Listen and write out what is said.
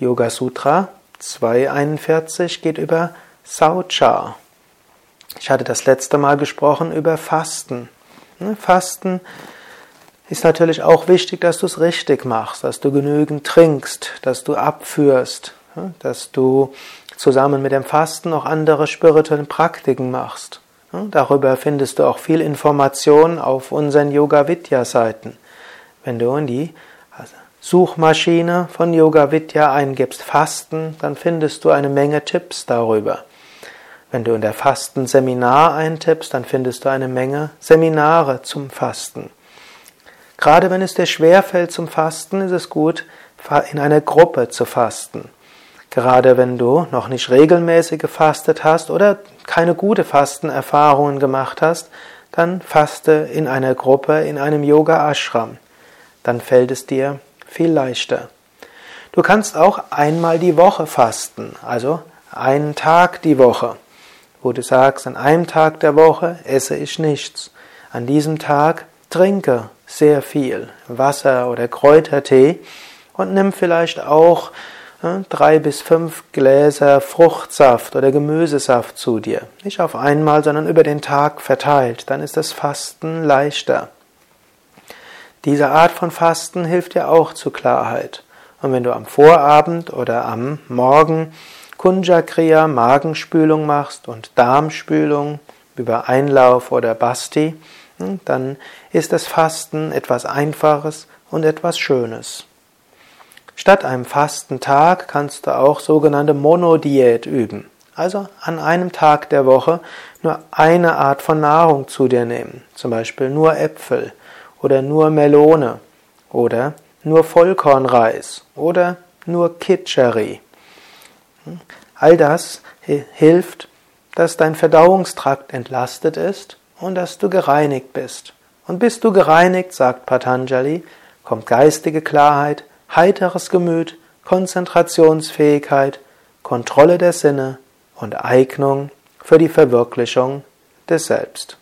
Yoga Sutra 241 geht über Saucha. Ich hatte das letzte Mal gesprochen über Fasten. Ne, Fasten ist natürlich auch wichtig, dass du es richtig machst, dass du genügend trinkst, dass du abführst, ne, dass du zusammen mit dem Fasten noch andere spirituelle Praktiken machst. Ne, darüber findest du auch viel Information auf unseren Yoga Vidya Seiten. Wenn du in die Suchmaschine von Yoga Vidya eingibst Fasten, dann findest du eine Menge Tipps darüber. Wenn du in der Fasten Seminar eintippst, dann findest du eine Menge Seminare zum Fasten. Gerade wenn es dir schwerfällt zum Fasten, ist es gut, in einer Gruppe zu fasten. Gerade wenn du noch nicht regelmäßig gefastet hast oder keine gute Fastenerfahrungen gemacht hast, dann faste in einer Gruppe, in einem Yoga Ashram. Dann fällt es dir viel leichter. Du kannst auch einmal die Woche fasten, also einen Tag die Woche, wo du sagst, an einem Tag der Woche esse ich nichts. An diesem Tag trinke sehr viel Wasser oder Kräutertee und nimm vielleicht auch äh, drei bis fünf Gläser Fruchtsaft oder Gemüsesaft zu dir. Nicht auf einmal, sondern über den Tag verteilt. Dann ist das Fasten leichter. Diese Art von Fasten hilft dir auch zu Klarheit. Und wenn du am Vorabend oder am Morgen Kunjakriya, Magenspülung machst und Darmspülung über Einlauf oder Basti, hm, dann ist das Fasten etwas Einfaches und etwas Schönes. Statt einem Fastentag kannst du auch sogenannte Monodiät üben. Also an einem Tag der Woche nur eine Art von Nahrung zu dir nehmen, zum Beispiel nur Äpfel oder nur Melone oder nur Vollkornreis oder nur Kitscheri. All das hilft, dass dein Verdauungstrakt entlastet ist und dass du gereinigt bist. Und bist du gereinigt, sagt Patanjali, kommt geistige Klarheit, heiteres Gemüt, Konzentrationsfähigkeit, Kontrolle der Sinne und Eignung für die Verwirklichung des Selbst.